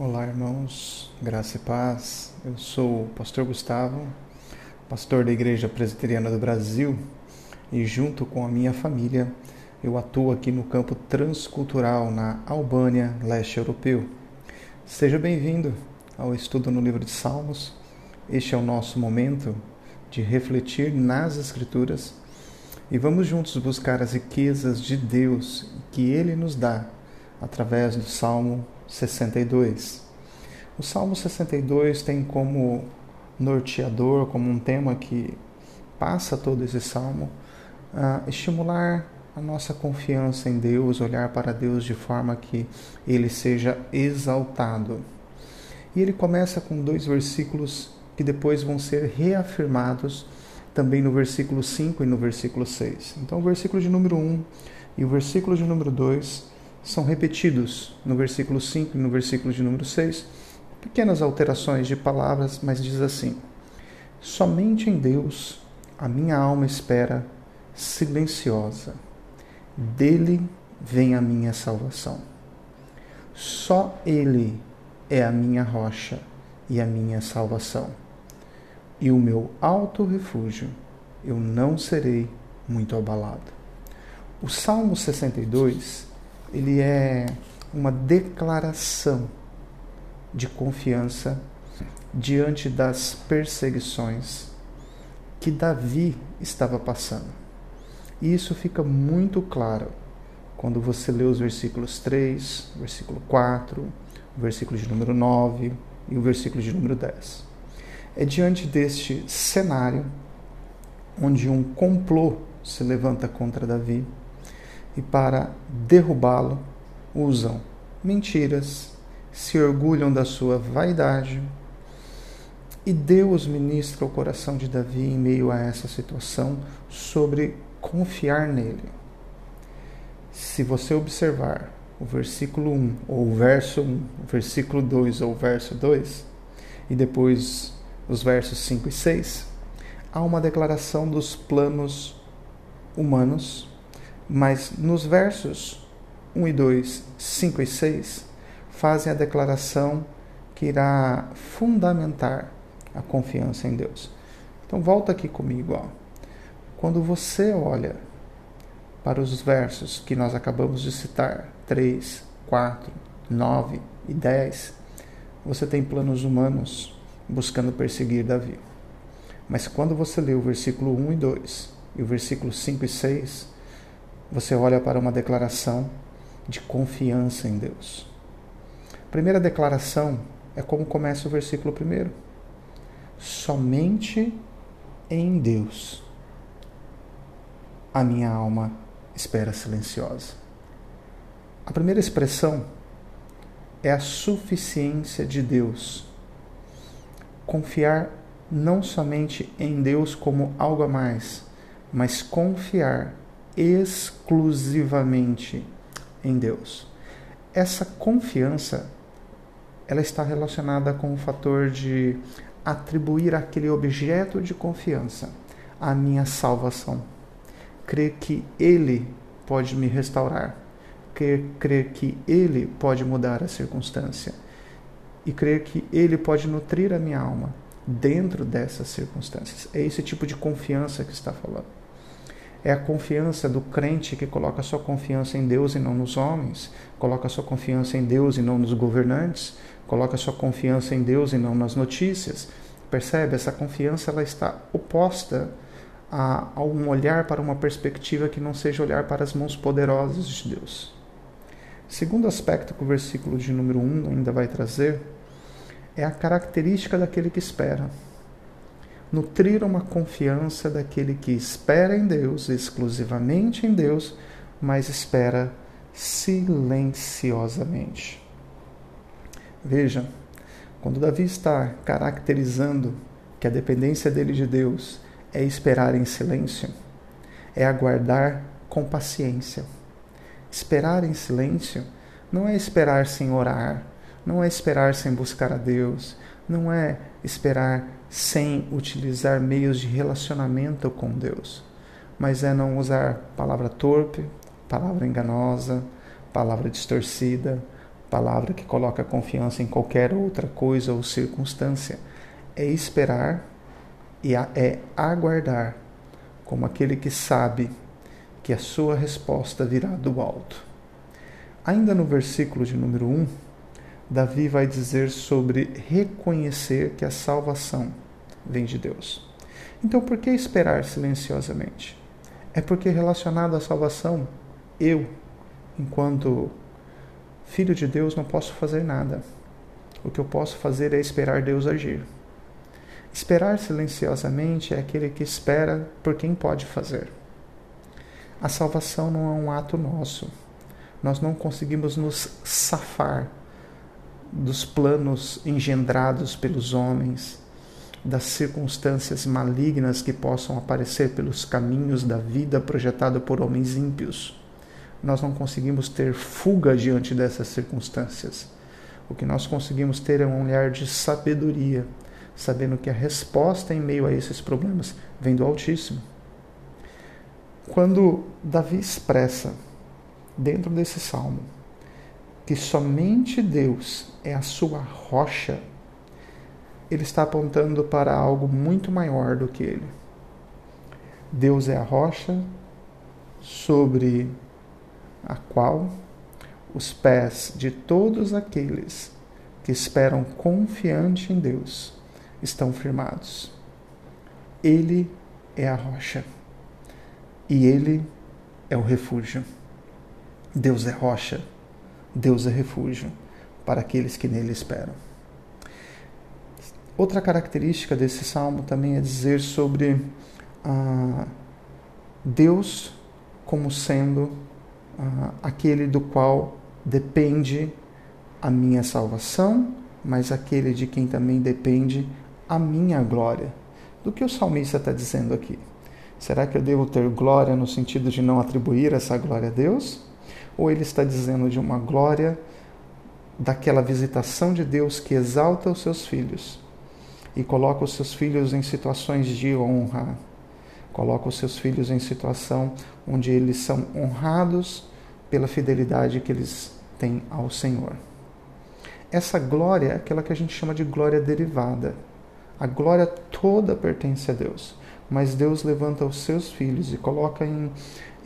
Olá, irmãos, graça e paz. Eu sou o pastor Gustavo, pastor da Igreja Presbiteriana do Brasil, e junto com a minha família, eu atuo aqui no campo transcultural na Albânia, leste europeu. Seja bem-vindo ao estudo no livro de Salmos. Este é o nosso momento de refletir nas Escrituras e vamos juntos buscar as riquezas de Deus que Ele nos dá através do Salmo 62. O Salmo 62 tem como norteador, como um tema que passa todo esse salmo, estimular a nossa confiança em Deus, olhar para Deus de forma que ele seja exaltado. E ele começa com dois versículos que depois vão ser reafirmados também no versículo 5 e no versículo 6. Então, o versículo de número 1 e o versículo de número 2 são repetidos no versículo 5 e no versículo de número 6. Pequenas alterações de palavras, mas diz assim: Somente em Deus a minha alma espera silenciosa. Dele vem a minha salvação. Só Ele é a minha rocha e a minha salvação. E o meu alto refúgio, eu não serei muito abalado. O Salmo 62 ele é uma declaração de confiança diante das perseguições que Davi estava passando. E isso fica muito claro quando você lê os versículos 3, versículo 4, o versículo de número 9 e o versículo de número 10. É diante deste cenário onde um complô se levanta contra Davi e para derrubá-lo usam mentiras, se orgulham da sua vaidade. E Deus ministra o coração de Davi em meio a essa situação sobre confiar nele. Se você observar o versículo 1, ou o verso 1, o versículo 2 ou o verso 2, e depois os versos 5 e 6, há uma declaração dos planos humanos mas nos versos 1 e 2, 5 e 6, fazem a declaração que irá fundamentar a confiança em Deus. Então volta aqui comigo, ó. Quando você olha para os versos que nós acabamos de citar, 3, 4, 9 e 10, você tem planos humanos buscando perseguir Davi. Mas quando você lê o versículo 1 e 2 e o versículo 5 e 6, você olha para uma declaração de confiança em Deus. A primeira declaração é como começa o versículo primeiro. Somente em Deus a minha alma espera silenciosa. A primeira expressão é a suficiência de Deus. Confiar não somente em Deus como algo a mais, mas confiar exclusivamente em Deus. Essa confiança ela está relacionada com o fator de atribuir aquele objeto de confiança a minha salvação. Crer que ele pode me restaurar, crer, crer que ele pode mudar a circunstância e crer que ele pode nutrir a minha alma dentro dessas circunstâncias. É esse tipo de confiança que está falando. É a confiança do crente que coloca sua confiança em Deus e não nos homens, coloca sua confiança em Deus e não nos governantes, coloca sua confiança em Deus e não nas notícias. Percebe? Essa confiança ela está oposta a, a um olhar para uma perspectiva que não seja olhar para as mãos poderosas de Deus. Segundo aspecto que o versículo de número 1 ainda vai trazer é a característica daquele que espera nutrir uma confiança daquele que espera em Deus, exclusivamente em Deus, mas espera silenciosamente. Veja, quando Davi está caracterizando que a dependência dele de Deus é esperar em silêncio, é aguardar com paciência. Esperar em silêncio não é esperar sem orar, não é esperar sem buscar a Deus, não é esperar sem utilizar meios de relacionamento com Deus, mas é não usar palavra torpe, palavra enganosa, palavra distorcida, palavra que coloca confiança em qualquer outra coisa ou circunstância. É esperar e é aguardar, como aquele que sabe que a sua resposta virá do alto. Ainda no versículo de número 1, Davi vai dizer sobre reconhecer que a salvação vem de Deus. Então, por que esperar silenciosamente? É porque relacionado à salvação, eu, enquanto filho de Deus, não posso fazer nada. O que eu posso fazer é esperar Deus agir. Esperar silenciosamente é aquele que espera por quem pode fazer. A salvação não é um ato nosso. Nós não conseguimos nos safar dos planos engendrados pelos homens, das circunstâncias malignas que possam aparecer pelos caminhos da vida projetado por homens ímpios. Nós não conseguimos ter fuga diante dessas circunstâncias. O que nós conseguimos ter é um olhar de sabedoria, sabendo que a resposta em meio a esses problemas vem do Altíssimo. Quando Davi expressa, dentro desse salmo, que somente Deus é a sua rocha ele está apontando para algo muito maior do que ele. Deus é a rocha sobre a qual os pés de todos aqueles que esperam confiante em Deus estão firmados. Ele é a rocha e ele é o refúgio. Deus é rocha, Deus é refúgio para aqueles que nele esperam. Outra característica desse salmo também é dizer sobre ah, Deus como sendo ah, aquele do qual depende a minha salvação, mas aquele de quem também depende a minha glória. Do que o salmista está dizendo aqui? Será que eu devo ter glória no sentido de não atribuir essa glória a Deus? Ou ele está dizendo de uma glória daquela visitação de Deus que exalta os seus filhos? e coloca os seus filhos em situações de honra. Coloca os seus filhos em situação onde eles são honrados pela fidelidade que eles têm ao Senhor. Essa glória é aquela que a gente chama de glória derivada. A glória toda pertence a Deus, mas Deus levanta os seus filhos e coloca em,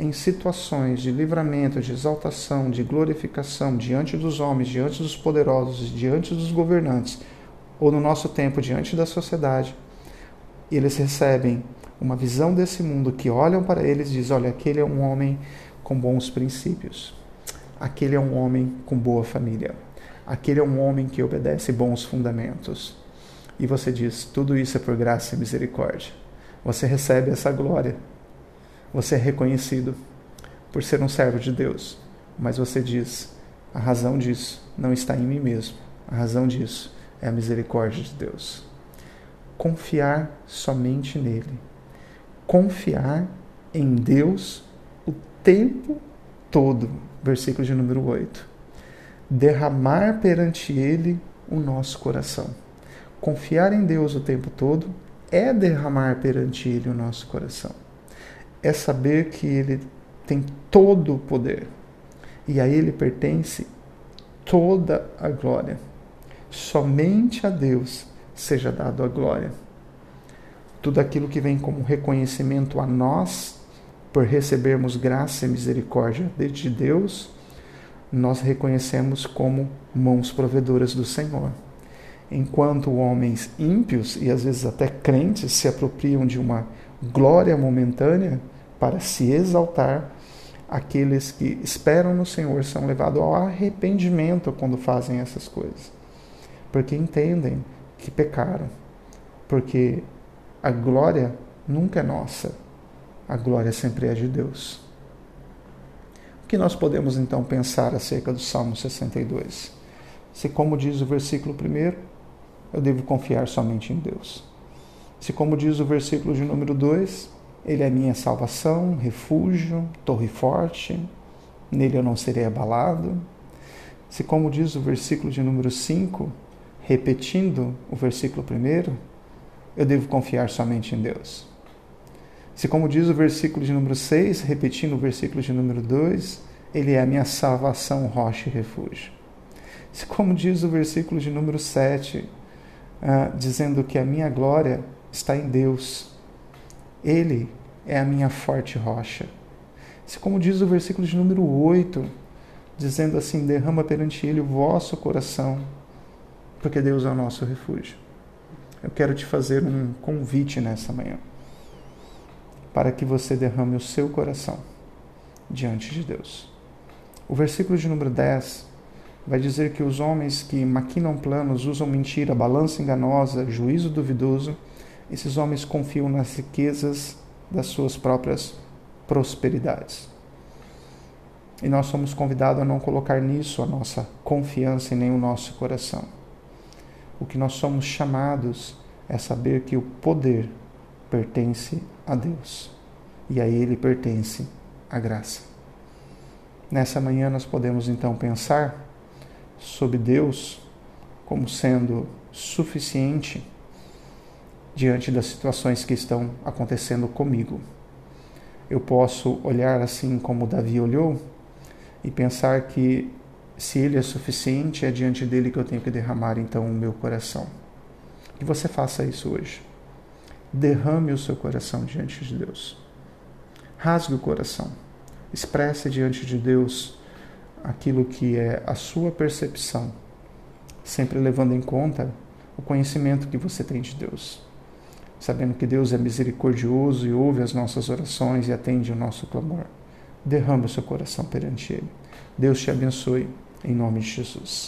em situações de livramento, de exaltação, de glorificação diante dos homens, diante dos poderosos, diante dos governantes, ou no nosso tempo diante da sociedade, eles recebem uma visão desse mundo que olham para eles e dizem: olha, aquele é um homem com bons princípios, aquele é um homem com boa família, aquele é um homem que obedece bons fundamentos. E você diz: tudo isso é por graça e misericórdia. Você recebe essa glória. Você é reconhecido por ser um servo de Deus. Mas você diz: a razão disso não está em mim mesmo. A razão disso é a misericórdia de Deus. Confiar somente nele. Confiar em Deus o tempo todo. Versículo de número 8. Derramar perante ele o nosso coração. Confiar em Deus o tempo todo é derramar perante ele o nosso coração. É saber que ele tem todo o poder e a ele pertence toda a glória. Somente a Deus seja dado a glória. Tudo aquilo que vem como reconhecimento a nós, por recebermos graça e misericórdia de Deus, nós reconhecemos como mãos provedoras do Senhor. Enquanto homens ímpios e às vezes até crentes se apropriam de uma glória momentânea para se exaltar, aqueles que esperam no Senhor são levados ao arrependimento quando fazem essas coisas porque entendem que pecaram, porque a glória nunca é nossa, a glória sempre é de Deus. O que nós podemos então pensar acerca do Salmo 62? Se, como diz o versículo 1, eu devo confiar somente em Deus. Se, como diz o versículo de número 2, Ele é minha salvação, refúgio, torre forte, nele eu não serei abalado. Se, como diz o versículo de número 5, repetindo o versículo primeiro, eu devo confiar somente em Deus. Se, como diz o versículo de número 6, repetindo o versículo de número 2, Ele é a minha salvação, rocha e refúgio. Se, como diz o versículo de número 7, uh, dizendo que a minha glória está em Deus, Ele é a minha forte rocha. Se, como diz o versículo de número 8, dizendo assim: derrama perante Ele o vosso coração, porque Deus é o nosso refúgio. Eu quero te fazer um convite nessa manhã, para que você derrame o seu coração diante de Deus. O versículo de número 10 vai dizer que os homens que maquinam planos, usam mentira, balança enganosa, juízo duvidoso, esses homens confiam nas riquezas das suas próprias prosperidades. E nós somos convidados a não colocar nisso a nossa confiança e nem o nosso coração. O que nós somos chamados é saber que o poder pertence a Deus e a Ele pertence a graça. Nessa manhã nós podemos então pensar sobre Deus como sendo suficiente diante das situações que estão acontecendo comigo. Eu posso olhar assim como Davi olhou e pensar que se ele é suficiente, é diante dele que eu tenho que derramar então o meu coração. Que você faça isso hoje. Derrame o seu coração diante de Deus. Rasgue o coração. Expresse diante de Deus aquilo que é a sua percepção, sempre levando em conta o conhecimento que você tem de Deus. Sabendo que Deus é misericordioso e ouve as nossas orações e atende o nosso clamor. Derrame o seu coração perante Ele. Deus te abençoe, em nome de Jesus.